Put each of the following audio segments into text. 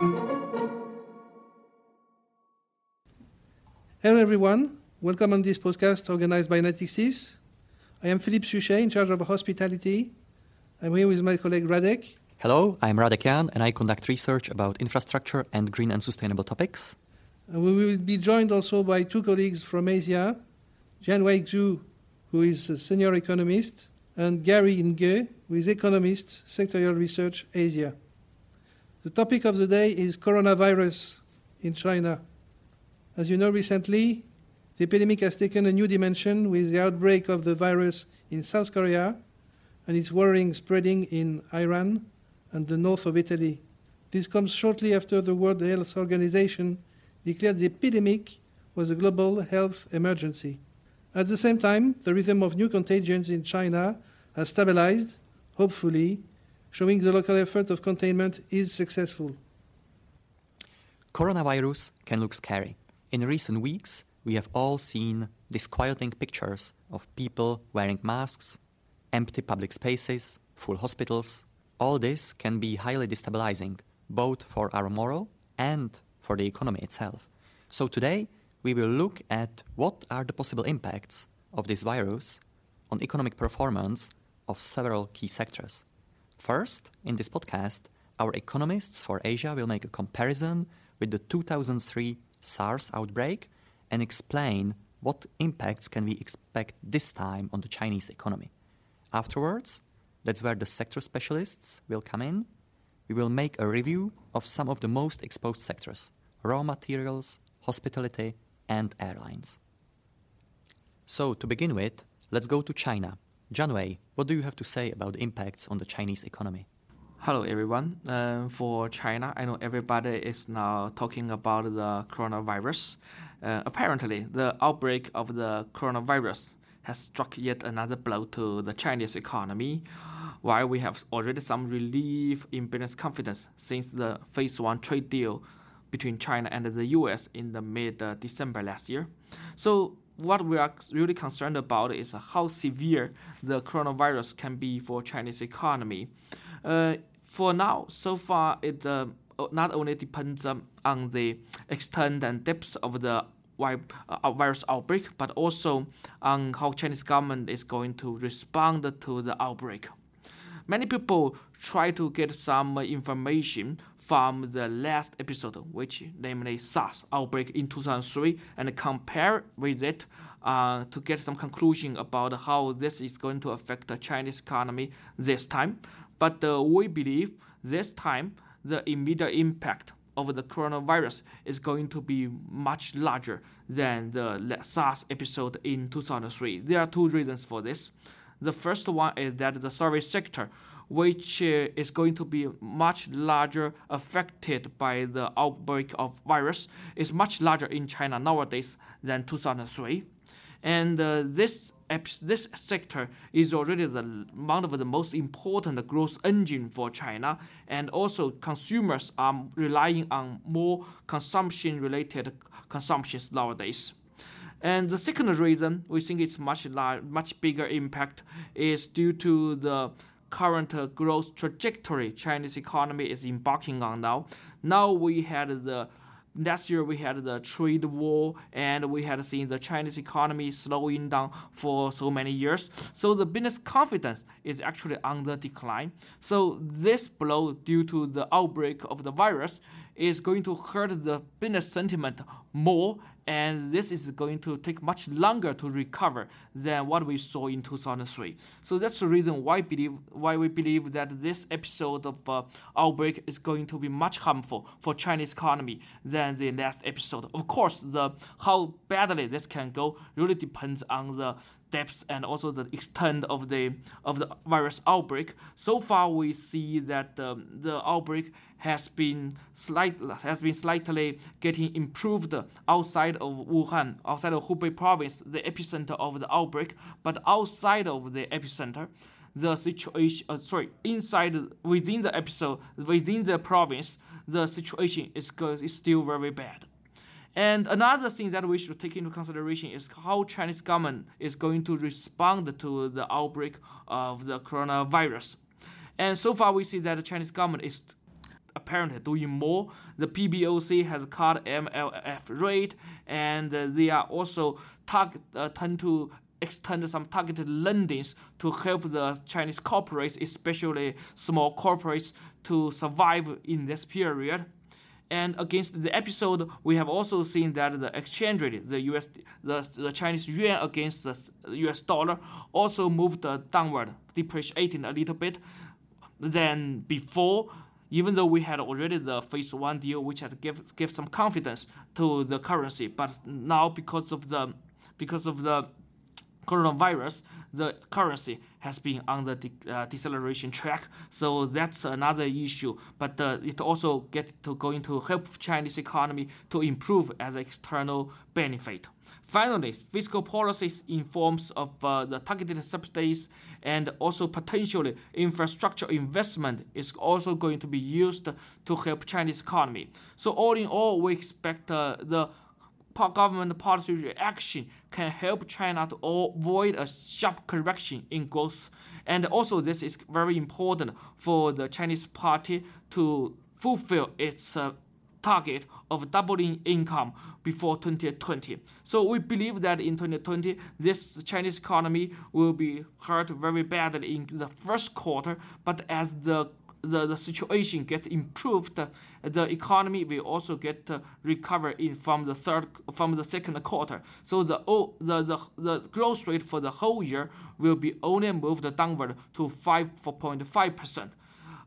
Hello, everyone. Welcome on this podcast organized by Natixis. I am Philippe Suchet, in charge of hospitality. I'm here with my colleague Radek. Hello, I'm Radek Jan, and I conduct research about infrastructure and green and sustainable topics. And we will be joined also by two colleagues from Asia, Jianwei Xu, who is a senior economist, and Gary Ng, who is economist, sectorial research, Asia. The topic of the day is coronavirus in China. As you know, recently, the epidemic has taken a new dimension with the outbreak of the virus in South Korea and its worrying spreading in Iran and the north of Italy. This comes shortly after the World Health Organization declared the epidemic was a global health emergency. At the same time, the rhythm of new contagions in China has stabilized, hopefully, showing the local effort of containment is successful. Coronavirus can look scary. In recent weeks, we have all seen disquieting pictures of people wearing masks, empty public spaces, full hospitals. All this can be highly destabilizing, both for our moral and for the economy itself. So today, we will look at what are the possible impacts of this virus on economic performance of several key sectors. First, in this podcast, our economists for Asia will make a comparison with the 2003 SARS outbreak and explain what impacts can we expect this time on the Chinese economy. Afterwards, that's where the sector specialists will come in. We will make a review of some of the most exposed sectors raw materials, hospitality, and airlines. So, to begin with, let's go to China. Jianwei, what do you have to say about the impacts on the Chinese economy? Hello, everyone. Uh, for China, I know everybody is now talking about the coronavirus. Uh, apparently, the outbreak of the coronavirus has struck yet another blow to the Chinese economy. While we have already some relief in business confidence since the phase one trade deal between China and the US in the mid December last year. So, what we are really concerned about is how severe the coronavirus can be for Chinese economy. Uh, for now, so far, it uh, not only depends um, on the extent and depth of the uh, virus outbreak, but also on how Chinese government is going to respond to the outbreak. Many people try to get some information from the last episode, which namely SARS outbreak in 2003, and compare with it uh, to get some conclusion about how this is going to affect the Chinese economy this time. But uh, we believe this time the immediate impact of the coronavirus is going to be much larger than the SARS episode in 2003. There are two reasons for this. The first one is that the service sector, which uh, is going to be much larger affected by the outbreak of virus, is much larger in China nowadays than 2003 and uh, this this sector is already the one of the most important growth engine for China, and also consumers are relying on more consumption-related consumptions nowadays. And the second reason we think it's much large, much bigger impact is due to the current growth trajectory Chinese economy is embarking on now. Now we had the last year we had the trade war and we had seen the Chinese economy slowing down for so many years. So the business confidence is actually on the decline. So this blow due to the outbreak of the virus is going to hurt the business sentiment more and this is going to take much longer to recover than what we saw in 2003. So that's the reason why believe why we believe that this episode of uh, outbreak is going to be much harmful for Chinese economy than the last episode. Of course, the how badly this can go really depends on the depth and also the extent of the of the virus outbreak. So far, we see that um, the outbreak has been slight has been slightly getting improved outside of Wuhan, outside of Hubei province, the epicenter of the outbreak. But outside of the epicenter, the situation uh, sorry inside within the episode within the province, the situation is is still very bad. And another thing that we should take into consideration is how Chinese government is going to respond to the outbreak of the coronavirus. And so far, we see that the Chinese government is apparently doing more. The PBOC has cut MLF rate, and uh, they are also target uh, tend to extend some targeted lendings to help the Chinese corporates, especially small corporates, to survive in this period. And against the episode, we have also seen that the exchange rate, the US, the, the Chinese yuan against the US dollar, also moved downward, depreciating a little bit than before. Even though we had already the phase one deal, which has give give some confidence to the currency, but now because of the because of the coronavirus, the currency has been on the de uh, deceleration track. So that's another issue. But uh, it also get to going to help Chinese economy to improve as external benefit. Finally, fiscal policies in forms of uh, the targeted subsidies and also potentially infrastructure investment is also going to be used to help Chinese economy. So all in all, we expect uh, the government policy reaction can help China to avoid a sharp correction in growth. And also, this is very important for the Chinese party to fulfill its uh, target of doubling income before 2020. So we believe that in 2020, this Chinese economy will be hurt very badly in the first quarter, but as the the, the situation get improved, the economy will also get uh, recover in from the third from the second quarter. So the, the the the growth rate for the whole year will be only moved downward to 5.5 percent.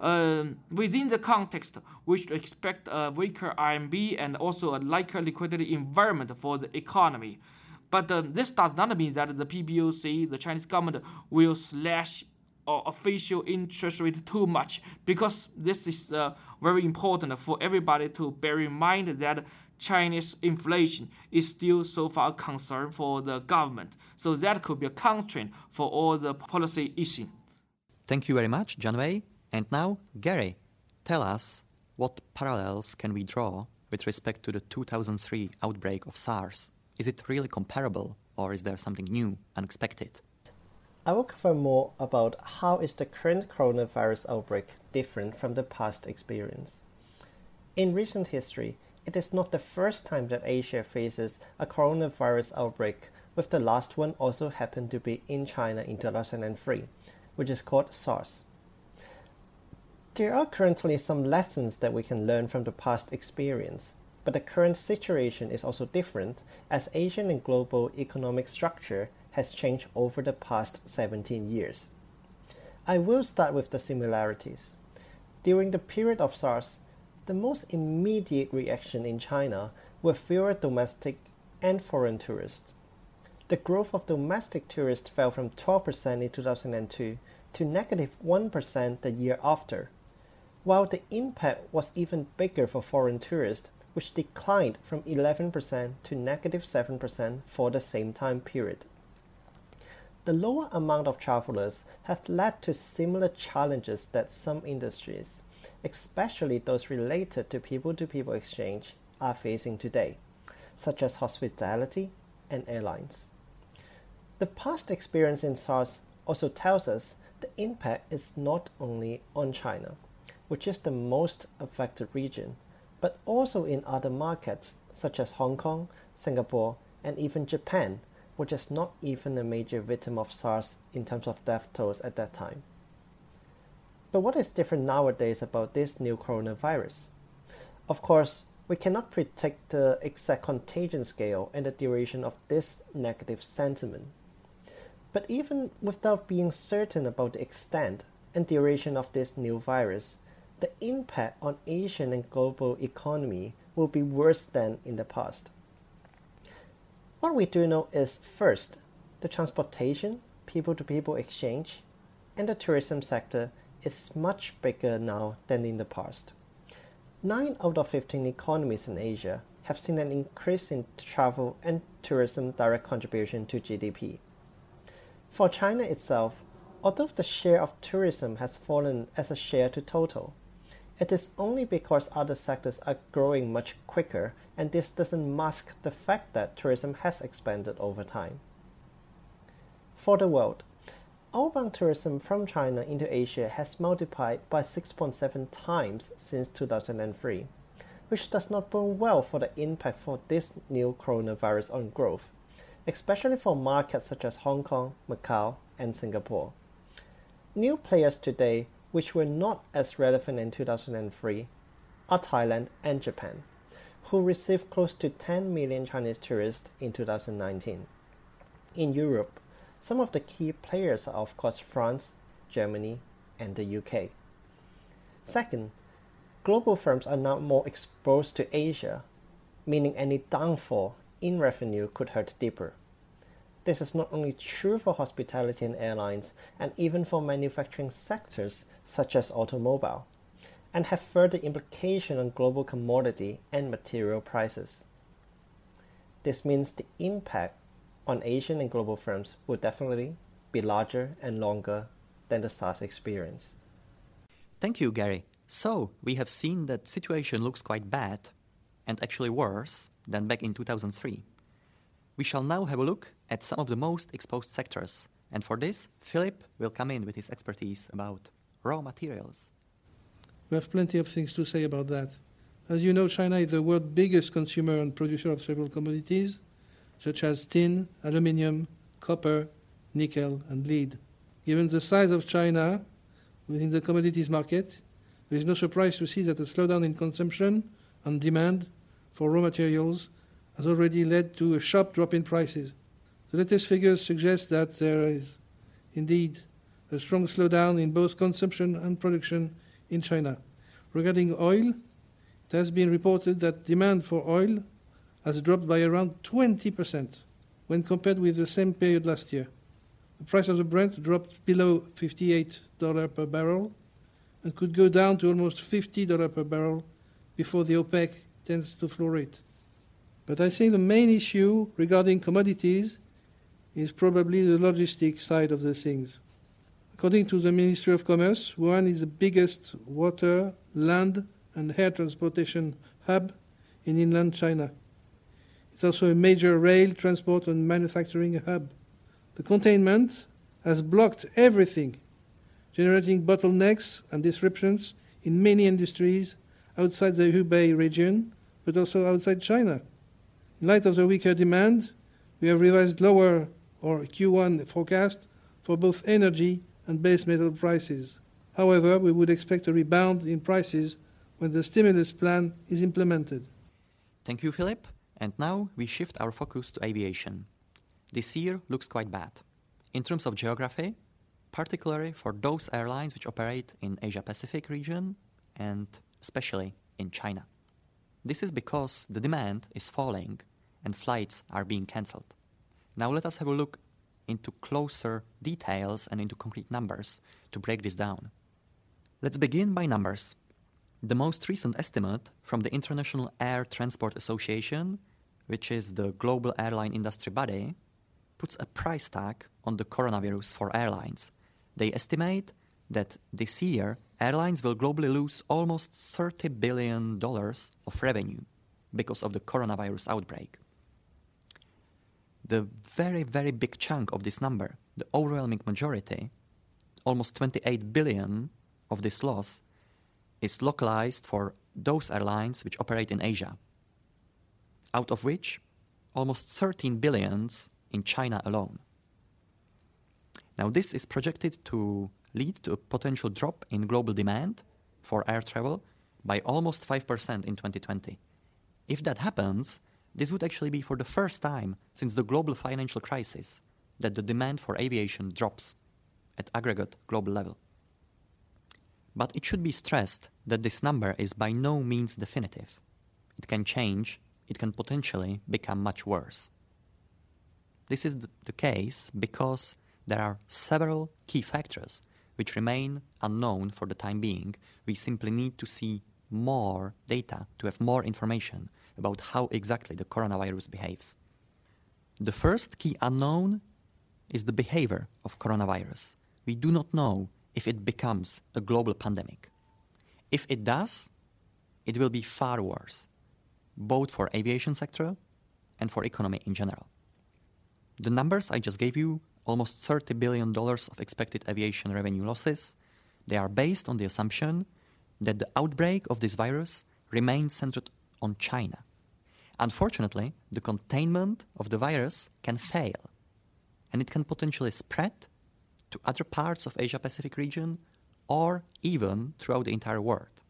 Um, within the context, we should expect a weaker RMB and also a lighter liquidity environment for the economy. But um, this does not mean that the PBOC, the Chinese government, will slash or official interest rate too much because this is uh, very important for everybody to bear in mind that Chinese inflation is still so far a concern for the government. So that could be a constraint for all the policy issues. Thank you very much, Jianwei. And now, Gary, tell us what parallels can we draw with respect to the 2003 outbreak of SARS? Is it really comparable or is there something new, unexpected? I will cover more about how is the current coronavirus outbreak different from the past experience. In recent history, it is not the first time that Asia faces a coronavirus outbreak, with the last one also happened to be in China in 2003, which is called SARS. There are currently some lessons that we can learn from the past experience, but the current situation is also different as Asian and global economic structure has changed over the past 17 years. I will start with the similarities. During the period of SARS, the most immediate reaction in China were fewer domestic and foreign tourists. The growth of domestic tourists fell from 12% in 2002 to negative 1 the year after, while the impact was even bigger for foreign tourists, which declined from 11% to negative 7% for the same time period. The lower amount of travelers has led to similar challenges that some industries, especially those related to people to people exchange, are facing today, such as hospitality and airlines. The past experience in SARS also tells us the impact is not only on China, which is the most affected region, but also in other markets such as Hong Kong, Singapore, and even Japan, which is not even a major victim of SARS in terms of death tolls at that time. But what is different nowadays about this new coronavirus? Of course, we cannot predict the exact contagion scale and the duration of this negative sentiment. But even without being certain about the extent and duration of this new virus, the impact on Asian and global economy will be worse than in the past. What we do know is first, the transportation, people to people exchange, and the tourism sector is much bigger now than in the past. 9 out of 15 economies in Asia have seen an increase in travel and tourism direct contribution to GDP. For China itself, although the share of tourism has fallen as a share to total, it is only because other sectors are growing much quicker, and this doesn't mask the fact that tourism has expanded over time. For the world, outbound tourism from China into Asia has multiplied by 6.7 times since 2003, which does not bode well for the impact for this new coronavirus on growth, especially for markets such as Hong Kong, Macau, and Singapore. New players today, which were not as relevant in 2003, are Thailand and Japan, who received close to 10 million Chinese tourists in 2019. In Europe, some of the key players are, of course, France, Germany, and the UK. Second, global firms are now more exposed to Asia, meaning any downfall in revenue could hurt deeper. This is not only true for hospitality and airlines, and even for manufacturing sectors such as automobile, and have further implication on global commodity and material prices. This means the impact on Asian and global firms will definitely be larger and longer than the SARS experience. Thank you, Gary. So, we have seen that situation looks quite bad and actually worse than back in 2003. We shall now have a look at some of the most exposed sectors, and for this, Philip will come in with his expertise about raw materials. We have plenty of things to say about that. As you know, China is the world's biggest consumer and producer of several commodities, such as tin, aluminium, copper, nickel, and lead. Given the size of China within the commodities market, there is no surprise to see that a slowdown in consumption and demand for raw materials has already led to a sharp drop in prices. The latest figures suggest that there is indeed a strong slowdown in both consumption and production in China. Regarding oil, it has been reported that demand for oil has dropped by around 20% when compared with the same period last year. The price of the Brent dropped below $58 per barrel and could go down to almost $50 per barrel before the OPEC tends to floor it. But I think the main issue regarding commodities is probably the logistic side of the things. According to the Ministry of Commerce, Wuhan is the biggest water, land, and air transportation hub in inland China. It's also a major rail transport and manufacturing hub. The containment has blocked everything, generating bottlenecks and disruptions in many industries outside the Hubei region, but also outside China. In light of the weaker demand, we have revised lower our Q1 forecast for both energy and base metal prices. However, we would expect a rebound in prices when the stimulus plan is implemented. Thank you, Philip. And now we shift our focus to aviation. This year looks quite bad. In terms of geography, particularly for those airlines which operate in Asia Pacific region and especially in China. This is because the demand is falling and flights are being cancelled. Now let us have a look into closer details and into concrete numbers to break this down. Let's begin by numbers. The most recent estimate from the International Air Transport Association which is the global airline industry body, puts a price tag on the coronavirus for airlines. They estimate that this year airlines will globally lose almost $30 billion of revenue because of the coronavirus outbreak. The very, very big chunk of this number, the overwhelming majority, almost 28 billion of this loss, is localized for those airlines which operate in Asia out of which almost 13 billions in China alone. Now, this is projected to lead to a potential drop in global demand for air travel by almost 5% in 2020. If that happens, this would actually be for the first time since the global financial crisis that the demand for aviation drops at aggregate global level. But it should be stressed that this number is by no means definitive. It can change it can potentially become much worse. This is the case because there are several key factors which remain unknown for the time being. We simply need to see more data to have more information about how exactly the coronavirus behaves. The first key unknown is the behavior of coronavirus. We do not know if it becomes a global pandemic. If it does, it will be far worse both for aviation sector and for economy in general. The numbers I just gave you almost $30 billion of expected aviation revenue losses, they are based on the assumption that the outbreak of this virus remains centered on China. Unfortunately, the containment of the virus can fail, and it can potentially spread to other parts of Asia Pacific region or even throughout the entire world.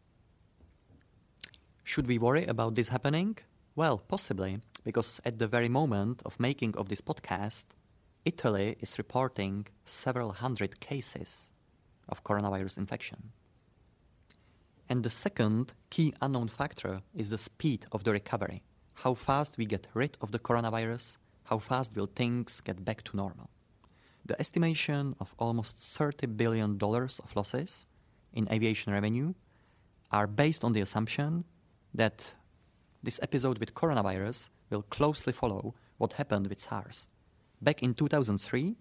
Should we worry about this happening? Well, possibly, because at the very moment of making of this podcast, Italy is reporting several hundred cases of coronavirus infection. And the second key unknown factor is the speed of the recovery. How fast we get rid of the coronavirus, how fast will things get back to normal. The estimation of almost $30 billion of losses in aviation revenue are based on the assumption that this episode with coronavirus will closely follow what happened with SARS. Back in 2003,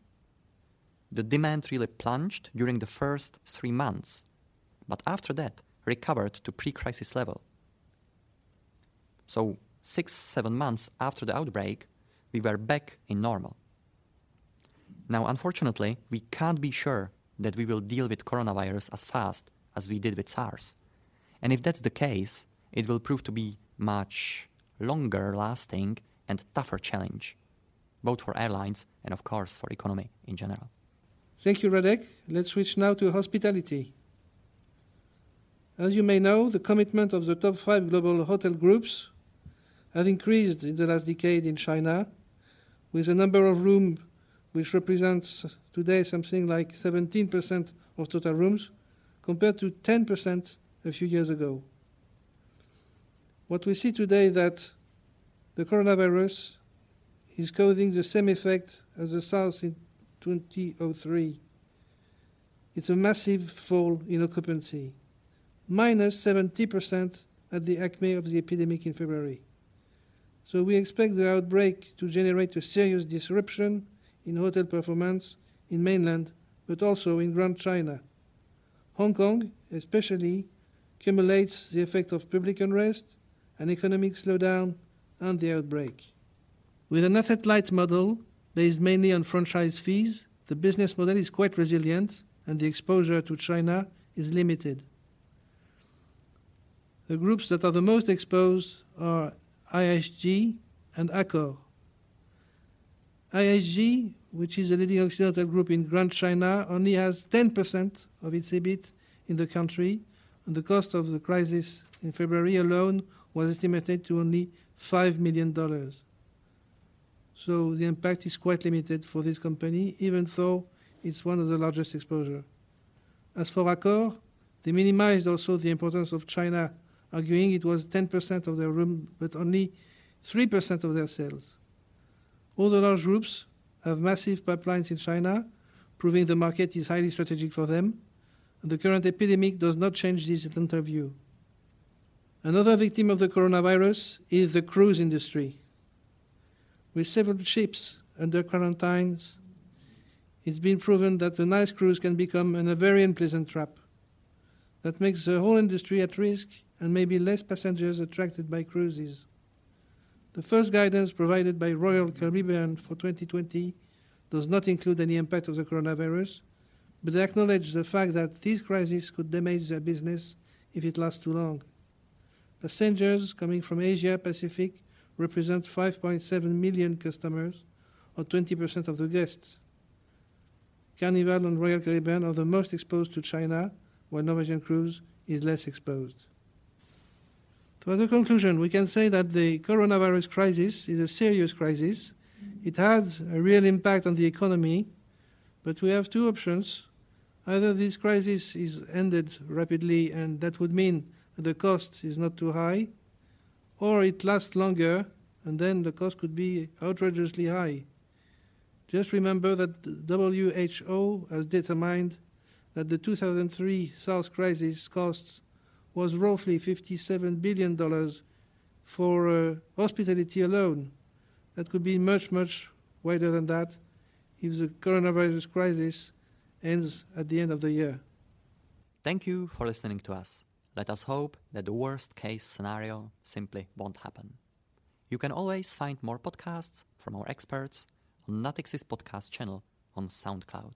the demand really plunged during the first three months, but after that recovered to pre-crisis level. So six, seven months after the outbreak, we were back in normal. Now, unfortunately, we can't be sure that we will deal with coronavirus as fast as we did with SARS. And if that's the case, it will prove to be much longer lasting and tougher challenge, both for airlines and, of course, for economy in general. Thank you, Radek. Let's switch now to hospitality. As you may know, the commitment of the top five global hotel groups has increased in the last decade in China, with a number of rooms which represents today something like 17% of total rooms, compared to 10% a few years ago. What we see today that the coronavirus is causing the same effect as the SARS in 2003. It's a massive fall in occupancy, minus 70% at the acme of the epidemic in February. So we expect the outbreak to generate a serious disruption in hotel performance in mainland, but also in Grand China. Hong Kong, especially, accumulates the effect of public unrest, an economic slowdown, and the outbreak. With an asset light model based mainly on franchise fees, the business model is quite resilient and the exposure to China is limited. The groups that are the most exposed are IHG and Accor. IHG, which is a leading Occidental group in Grand China, only has 10% of its EBIT in the country, and the cost of the crisis in February alone was estimated to only $5 million. So the impact is quite limited for this company, even though it's one of the largest exposure. As for Accor, they minimized also the importance of China, arguing it was 10% of their room, but only 3% of their sales. All the large groups have massive pipelines in China, proving the market is highly strategic for them, and the current epidemic does not change this interview. Another victim of the coronavirus is the cruise industry. With several ships under quarantines, it's been proven that a nice cruise can become a very unpleasant trap. That makes the whole industry at risk and maybe less passengers attracted by cruises. The first guidance provided by Royal Caribbean for 2020 does not include any impact of the coronavirus, but they acknowledge the fact that this crisis could damage their business if it lasts too long. Passengers coming from Asia Pacific represent 5.7 million customers, or 20% of the guests. Carnival and Royal Caribbean are the most exposed to China, while Norwegian Cruise is less exposed. So, as a conclusion, we can say that the coronavirus crisis is a serious crisis. It has a real impact on the economy, but we have two options. Either this crisis is ended rapidly, and that would mean that the cost is not too high, or it lasts longer, and then the cost could be outrageously high. Just remember that WHO has determined that the 2003 SARS crisis costs was roughly $57 billion for uh, hospitality alone. That could be much, much wider than that if the coronavirus crisis ends at the end of the year. Thank you for listening to us. Let us hope that the worst case scenario simply won't happen. You can always find more podcasts from our experts on Natixis podcast channel on SoundCloud.